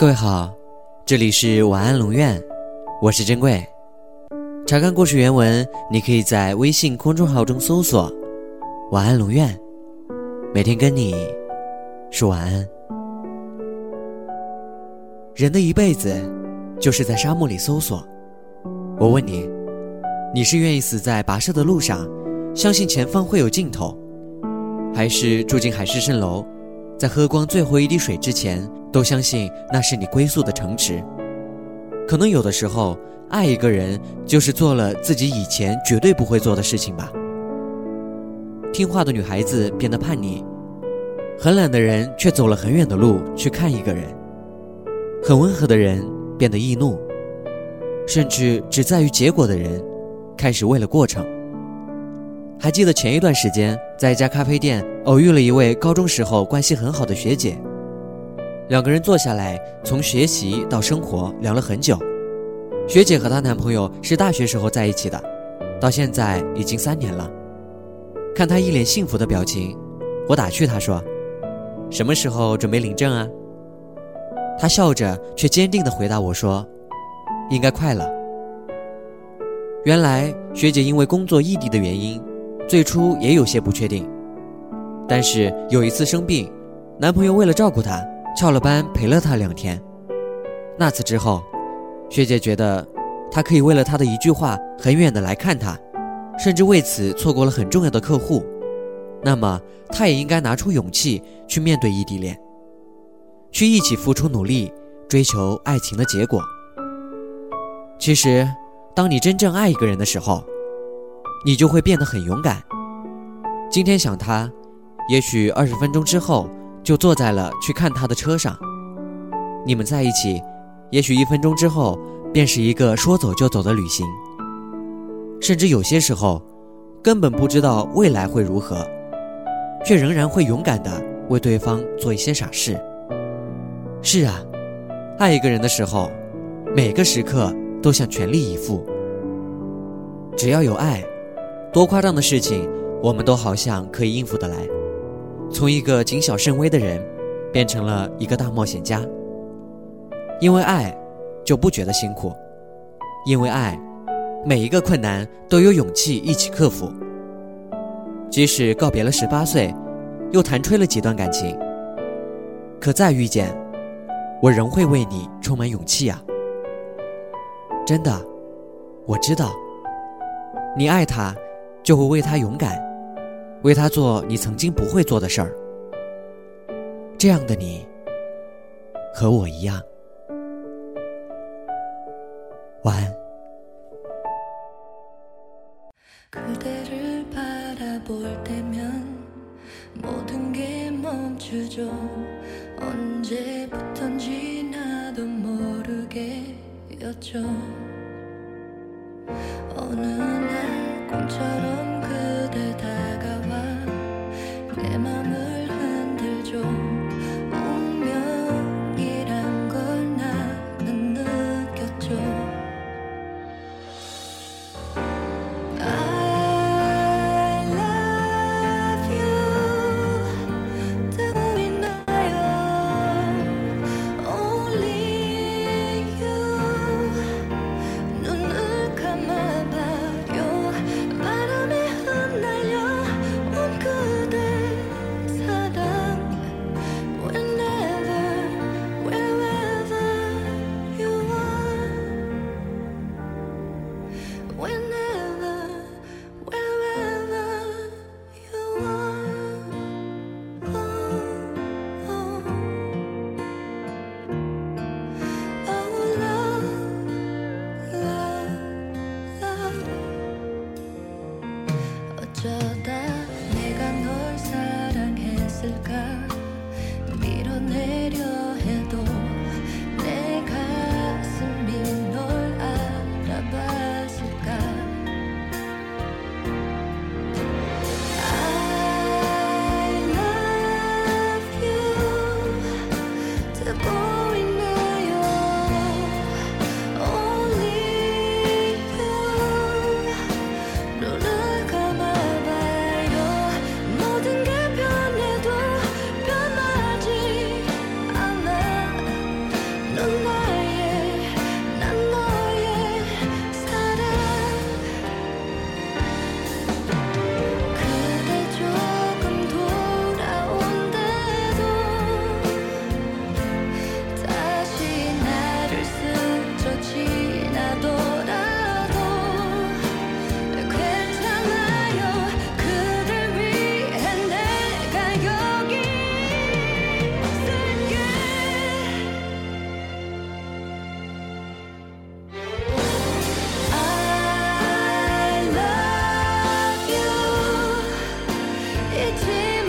各位好，这里是晚安龙院，我是珍贵。查看故事原文，你可以在微信公众号中搜索“晚安龙院”，每天跟你说晚安。人的一辈子就是在沙漠里搜索。我问你，你是愿意死在跋涉的路上，相信前方会有尽头，还是住进海市蜃楼，在喝光最后一滴水之前？都相信那是你归宿的城池。可能有的时候，爱一个人就是做了自己以前绝对不会做的事情吧。听话的女孩子变得叛逆，很懒的人却走了很远的路去看一个人，很温和的人变得易怒，甚至只在于结果的人，开始为了过程。还记得前一段时间在一家咖啡店偶遇了一位高中时候关系很好的学姐。两个人坐下来，从学习到生活聊了很久。学姐和她男朋友是大学时候在一起的，到现在已经三年了。看她一脸幸福的表情，我打趣她说：“什么时候准备领证啊？”她笑着却坚定地回答我说：“应该快了。”原来学姐因为工作异地的原因，最初也有些不确定。但是有一次生病，男朋友为了照顾她。翘了班陪了她两天，那次之后，学姐觉得他可以为了他的一句话很远的来看他，甚至为此错过了很重要的客户，那么他也应该拿出勇气去面对异地恋，去一起付出努力追求爱情的结果。其实，当你真正爱一个人的时候，你就会变得很勇敢。今天想他，也许二十分钟之后。就坐在了去看他的车上。你们在一起，也许一分钟之后便是一个说走就走的旅行。甚至有些时候，根本不知道未来会如何，却仍然会勇敢的为对方做一些傻事。是啊，爱一个人的时候，每个时刻都想全力以赴。只要有爱，多夸张的事情，我们都好像可以应付得来。从一个谨小慎微的人，变成了一个大冒险家。因为爱，就不觉得辛苦；因为爱，每一个困难都有勇气一起克服。即使告别了十八岁，又弹吹了几段感情，可再遇见，我仍会为你充满勇气啊！真的，我知道，你爱他，就会为他勇敢。为他做你曾经不会做的事儿，这样的你和我一样。晚安。 마음을 흔들죠. 一起。